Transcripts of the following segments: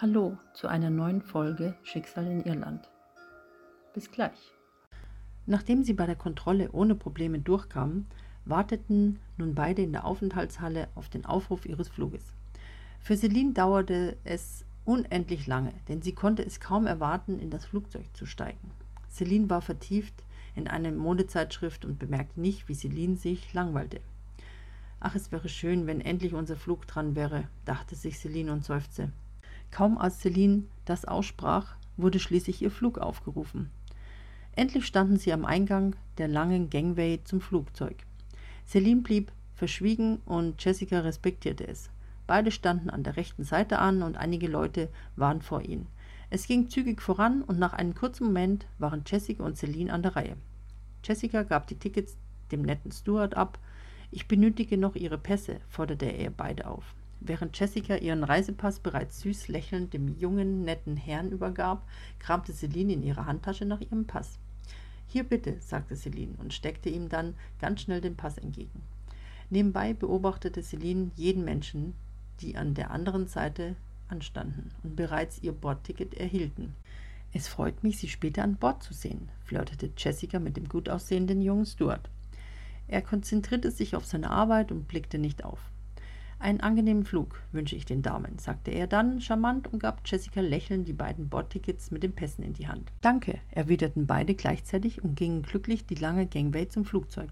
Hallo zu einer neuen Folge Schicksal in Irland. Bis gleich. Nachdem sie bei der Kontrolle ohne Probleme durchkamen, warteten nun beide in der Aufenthaltshalle auf den Aufruf ihres Fluges. Für Celine dauerte es unendlich lange, denn sie konnte es kaum erwarten, in das Flugzeug zu steigen. Celine war vertieft in eine Modezeitschrift und bemerkte nicht, wie Celine sich langweilte. Ach, es wäre schön, wenn endlich unser Flug dran wäre, dachte sich Celine und seufzte. Kaum als Celine das aussprach, wurde schließlich ihr Flug aufgerufen. Endlich standen sie am Eingang der langen Gangway zum Flugzeug. Celine blieb verschwiegen und Jessica respektierte es. Beide standen an der rechten Seite an und einige Leute waren vor ihnen. Es ging zügig voran und nach einem kurzen Moment waren Jessica und Celine an der Reihe. Jessica gab die Tickets dem netten Steward ab. Ich benötige noch Ihre Pässe, forderte er beide auf. Während Jessica ihren Reisepass bereits süß lächelnd dem jungen, netten Herrn übergab, kramte Celine in ihrer Handtasche nach ihrem Pass. Hier bitte, sagte Celine und steckte ihm dann ganz schnell den Pass entgegen. Nebenbei beobachtete Celine jeden Menschen, die an der anderen Seite anstanden und bereits ihr Bordticket erhielten. Es freut mich, Sie später an Bord zu sehen, flirtete Jessica mit dem gut aussehenden jungen Stuart. Er konzentrierte sich auf seine Arbeit und blickte nicht auf. Einen angenehmen Flug wünsche ich den Damen, sagte er dann charmant und gab Jessica lächelnd die beiden Bordtickets mit den Pässen in die Hand. Danke, erwiderten beide gleichzeitig und gingen glücklich die lange Gangway zum Flugzeug.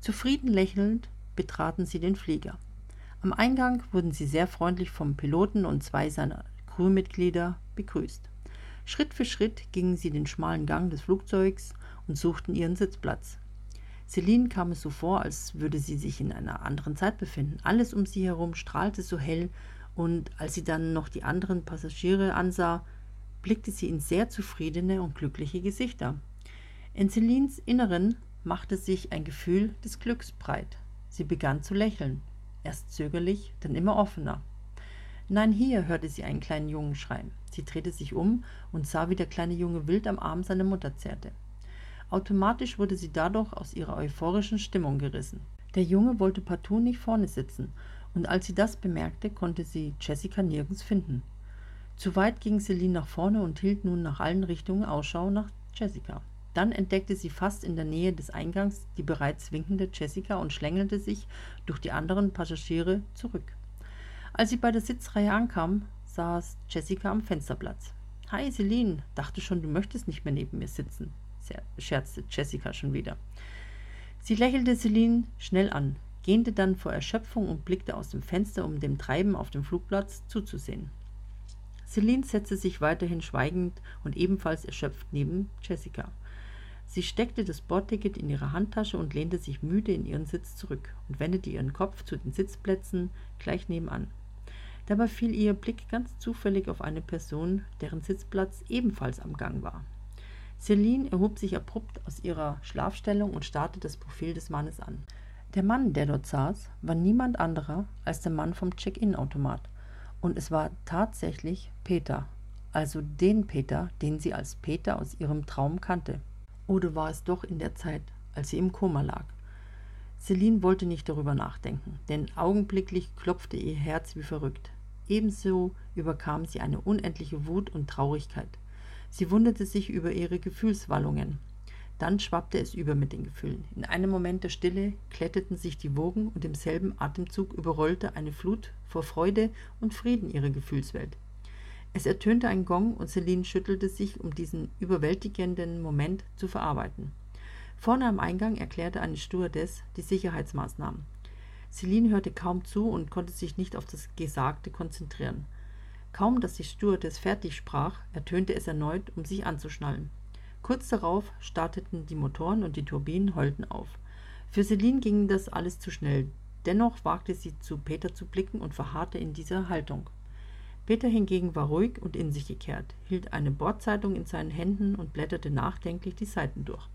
Zufrieden lächelnd betraten sie den Flieger. Am Eingang wurden sie sehr freundlich vom Piloten und zwei seiner Crewmitglieder begrüßt. Schritt für Schritt gingen sie den schmalen Gang des Flugzeugs und suchten ihren Sitzplatz. Celine kam es so vor, als würde sie sich in einer anderen Zeit befinden. Alles um sie herum strahlte so hell, und als sie dann noch die anderen Passagiere ansah, blickte sie in sehr zufriedene und glückliche Gesichter. In Celines Inneren machte sich ein Gefühl des Glücks breit. Sie begann zu lächeln, erst zögerlich, dann immer offener. Nein, hier hörte sie einen kleinen Jungen schreien. Sie drehte sich um und sah, wie der kleine Junge wild am Arm seiner Mutter zerrte. Automatisch wurde sie dadurch aus ihrer euphorischen Stimmung gerissen. Der Junge wollte partout nicht vorne sitzen, und als sie das bemerkte, konnte sie Jessica nirgends finden. Zu weit ging Celine nach vorne und hielt nun nach allen Richtungen Ausschau nach Jessica. Dann entdeckte sie fast in der Nähe des Eingangs die bereits winkende Jessica und schlängelte sich durch die anderen Passagiere zurück. Als sie bei der Sitzreihe ankam, saß Jessica am Fensterplatz. Hi, Celine, dachte schon, du möchtest nicht mehr neben mir sitzen scherzte Jessica schon wieder. Sie lächelte Celine schnell an, gähnte dann vor Erschöpfung und blickte aus dem Fenster, um dem Treiben auf dem Flugplatz zuzusehen. Celine setzte sich weiterhin schweigend und ebenfalls erschöpft neben Jessica. Sie steckte das Bordticket in ihre Handtasche und lehnte sich müde in ihren Sitz zurück und wendete ihren Kopf zu den Sitzplätzen gleich nebenan. Dabei fiel ihr Blick ganz zufällig auf eine Person, deren Sitzplatz ebenfalls am Gang war. Celine erhob sich abrupt aus ihrer Schlafstellung und starrte das Profil des Mannes an. Der Mann, der dort saß, war niemand anderer als der Mann vom Check-in-Automat. Und es war tatsächlich Peter, also den Peter, den sie als Peter aus ihrem Traum kannte. Oder war es doch in der Zeit, als sie im Koma lag? Celine wollte nicht darüber nachdenken, denn augenblicklich klopfte ihr Herz wie verrückt. Ebenso überkam sie eine unendliche Wut und Traurigkeit. Sie wunderte sich über ihre Gefühlswallungen. Dann schwappte es über mit den Gefühlen. In einem Moment der Stille kletterten sich die Wogen und im selben Atemzug überrollte eine Flut vor Freude und Frieden ihre Gefühlswelt. Es ertönte ein Gong und Celine schüttelte sich, um diesen überwältigenden Moment zu verarbeiten. Vorne am Eingang erklärte eine Stewardess die Sicherheitsmaßnahmen. Celine hörte kaum zu und konnte sich nicht auf das Gesagte konzentrieren. Kaum, dass die Stewardess fertig sprach, ertönte es erneut, um sich anzuschnallen. Kurz darauf starteten die Motoren und die Turbinen heulten auf. Für Celine ging das alles zu schnell. Dennoch wagte sie zu Peter zu blicken und verharrte in dieser Haltung. Peter hingegen war ruhig und in sich gekehrt, hielt eine Bordzeitung in seinen Händen und blätterte nachdenklich die Seiten durch.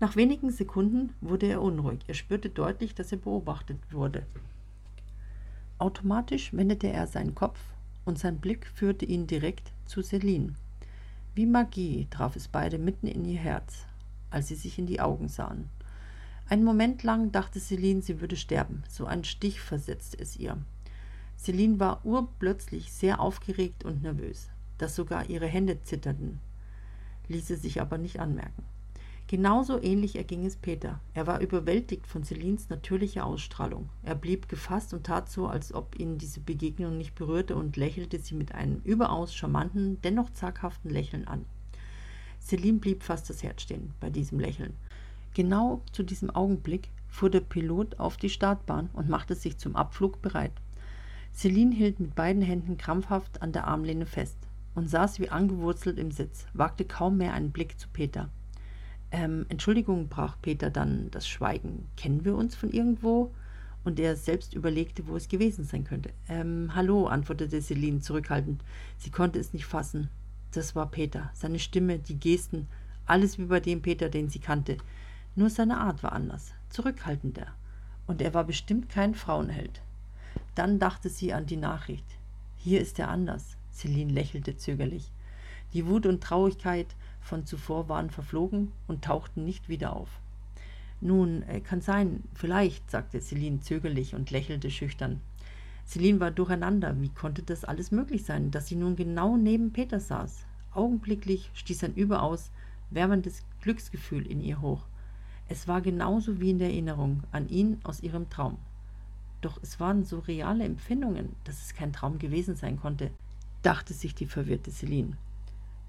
Nach wenigen Sekunden wurde er unruhig. Er spürte deutlich, dass er beobachtet wurde. Automatisch wendete er seinen Kopf und sein Blick führte ihn direkt zu Celine. Wie Magie traf es beide mitten in ihr Herz, als sie sich in die Augen sahen. Einen Moment lang dachte Celine, sie würde sterben, so ein Stich versetzte es ihr. Celine war urplötzlich sehr aufgeregt und nervös, dass sogar ihre Hände zitterten, ließ sie sich aber nicht anmerken. Genauso ähnlich erging es Peter. Er war überwältigt von Celines natürlicher Ausstrahlung. Er blieb gefasst und tat so, als ob ihn diese Begegnung nicht berührte und lächelte sie mit einem überaus charmanten, dennoch zaghaften Lächeln an. Celine blieb fast das Herz stehen bei diesem Lächeln. Genau zu diesem Augenblick fuhr der Pilot auf die Startbahn und machte sich zum Abflug bereit. Celine hielt mit beiden Händen krampfhaft an der Armlehne fest und saß wie angewurzelt im Sitz, wagte kaum mehr einen Blick zu Peter. Ähm, Entschuldigung, brach Peter dann das Schweigen. Kennen wir uns von irgendwo? Und er selbst überlegte, wo es gewesen sein könnte. Ähm, hallo, antwortete Celine zurückhaltend. Sie konnte es nicht fassen. Das war Peter. Seine Stimme, die Gesten, alles wie bei dem Peter, den sie kannte. Nur seine Art war anders, zurückhaltender. Und er war bestimmt kein Frauenheld. Dann dachte sie an die Nachricht. Hier ist er anders. Celine lächelte zögerlich. Die Wut und Traurigkeit von zuvor waren verflogen und tauchten nicht wieder auf. Nun, äh, kann sein, vielleicht, sagte Celine zögerlich und lächelte schüchtern. Celine war durcheinander. Wie konnte das alles möglich sein, dass sie nun genau neben Peter saß? Augenblicklich stieß ein überaus wärmendes Glücksgefühl in ihr hoch. Es war genauso wie in der Erinnerung an ihn aus ihrem Traum. Doch es waren so reale Empfindungen, dass es kein Traum gewesen sein konnte, dachte sich die verwirrte Celine.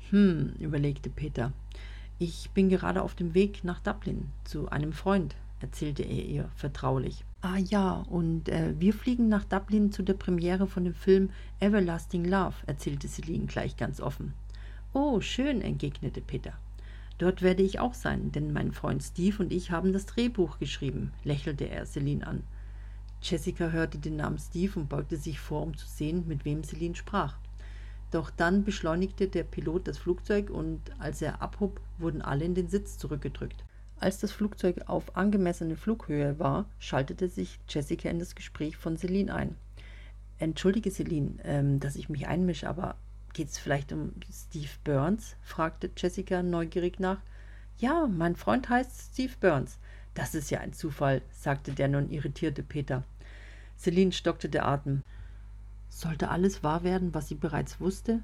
Hm, überlegte Peter. Ich bin gerade auf dem Weg nach Dublin zu einem Freund, erzählte er ihr vertraulich. Ah ja, und äh, wir fliegen nach Dublin zu der Premiere von dem Film Everlasting Love, erzählte Celine gleich ganz offen. Oh, schön, entgegnete Peter. Dort werde ich auch sein, denn mein Freund Steve und ich haben das Drehbuch geschrieben, lächelte er Celine an. Jessica hörte den Namen Steve und beugte sich vor, um zu sehen, mit wem Celine sprach. Doch dann beschleunigte der Pilot das Flugzeug und als er abhob, wurden alle in den Sitz zurückgedrückt. Als das Flugzeug auf angemessene Flughöhe war, schaltete sich Jessica in das Gespräch von Celine ein. Entschuldige, Celine, ähm, dass ich mich einmische, aber geht es vielleicht um Steve Burns? fragte Jessica neugierig nach. Ja, mein Freund heißt Steve Burns. Das ist ja ein Zufall, sagte der nun irritierte Peter. Celine stockte der Atem. Sollte alles wahr werden, was sie bereits wusste?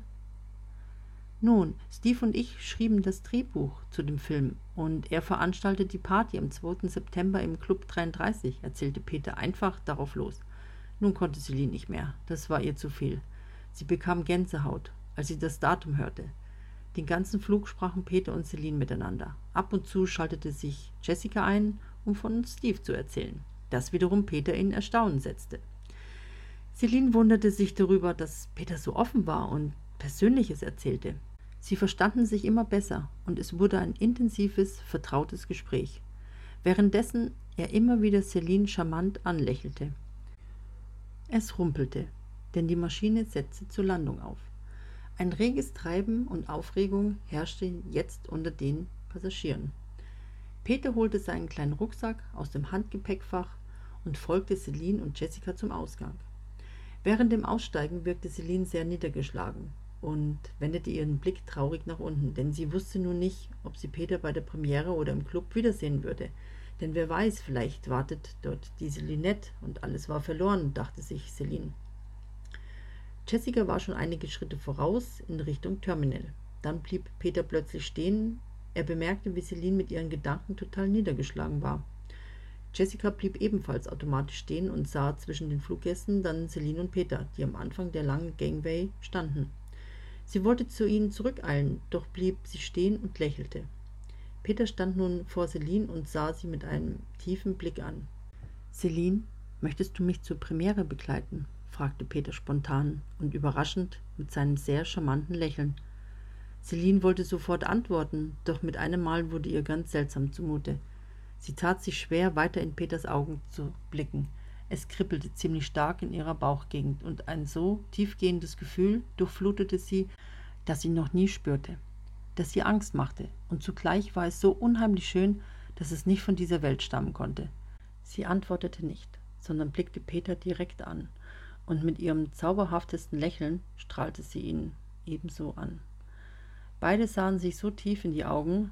Nun, Steve und ich schrieben das Drehbuch zu dem Film und er veranstaltet die Party am 2. September im Club 33, erzählte Peter einfach darauf los. Nun konnte Celine nicht mehr, das war ihr zu viel. Sie bekam Gänsehaut, als sie das Datum hörte. Den ganzen Flug sprachen Peter und Celine miteinander. Ab und zu schaltete sich Jessica ein, um von Steve zu erzählen. Das wiederum Peter in Erstaunen setzte. Celine wunderte sich darüber, dass Peter so offen war und Persönliches erzählte. Sie verstanden sich immer besser und es wurde ein intensives, vertrautes Gespräch, währenddessen er immer wieder Celine charmant anlächelte. Es rumpelte, denn die Maschine setzte zur Landung auf. Ein reges Treiben und Aufregung herrschte jetzt unter den Passagieren. Peter holte seinen kleinen Rucksack aus dem Handgepäckfach und folgte Celine und Jessica zum Ausgang. Während dem Aussteigen wirkte Celine sehr niedergeschlagen und wendete ihren Blick traurig nach unten, denn sie wusste nun nicht, ob sie Peter bei der Premiere oder im Club wiedersehen würde. Denn wer weiß, vielleicht wartet dort diese Lynette und alles war verloren, dachte sich Celine. Jessica war schon einige Schritte voraus in Richtung Terminal. Dann blieb Peter plötzlich stehen. Er bemerkte, wie Celine mit ihren Gedanken total niedergeschlagen war. Jessica blieb ebenfalls automatisch stehen und sah zwischen den Fluggästen dann Celine und Peter, die am Anfang der langen Gangway standen. Sie wollte zu ihnen zurückeilen, doch blieb sie stehen und lächelte. Peter stand nun vor Celine und sah sie mit einem tiefen Blick an. Celine, möchtest du mich zur Premiere begleiten? fragte Peter spontan und überraschend mit seinem sehr charmanten Lächeln. Celine wollte sofort antworten, doch mit einem Mal wurde ihr ganz seltsam zumute. Sie tat sich schwer, weiter in Peters Augen zu blicken. Es kribbelte ziemlich stark in ihrer Bauchgegend und ein so tiefgehendes Gefühl durchflutete sie, das sie noch nie spürte, das sie Angst machte, und zugleich war es so unheimlich schön, dass es nicht von dieser Welt stammen konnte. Sie antwortete nicht, sondern blickte Peter direkt an, und mit ihrem zauberhaftesten Lächeln strahlte sie ihn ebenso an. Beide sahen sich so tief in die Augen,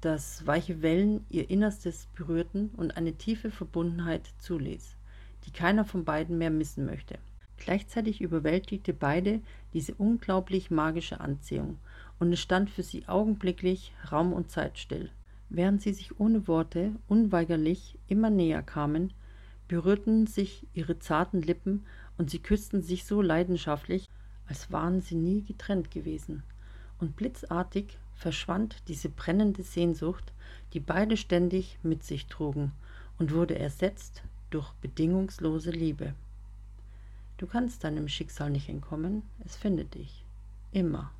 dass weiche Wellen ihr Innerstes berührten und eine tiefe Verbundenheit zuließ, die keiner von beiden mehr missen möchte. Gleichzeitig überwältigte beide diese unglaublich magische Anziehung, und es stand für sie augenblicklich Raum und Zeit still. Während sie sich ohne Worte unweigerlich immer näher kamen, berührten sich ihre zarten Lippen und sie küssten sich so leidenschaftlich, als waren sie nie getrennt gewesen. Und blitzartig verschwand diese brennende Sehnsucht, die beide ständig mit sich trugen, und wurde ersetzt durch bedingungslose Liebe. Du kannst deinem Schicksal nicht entkommen, es findet dich. Immer.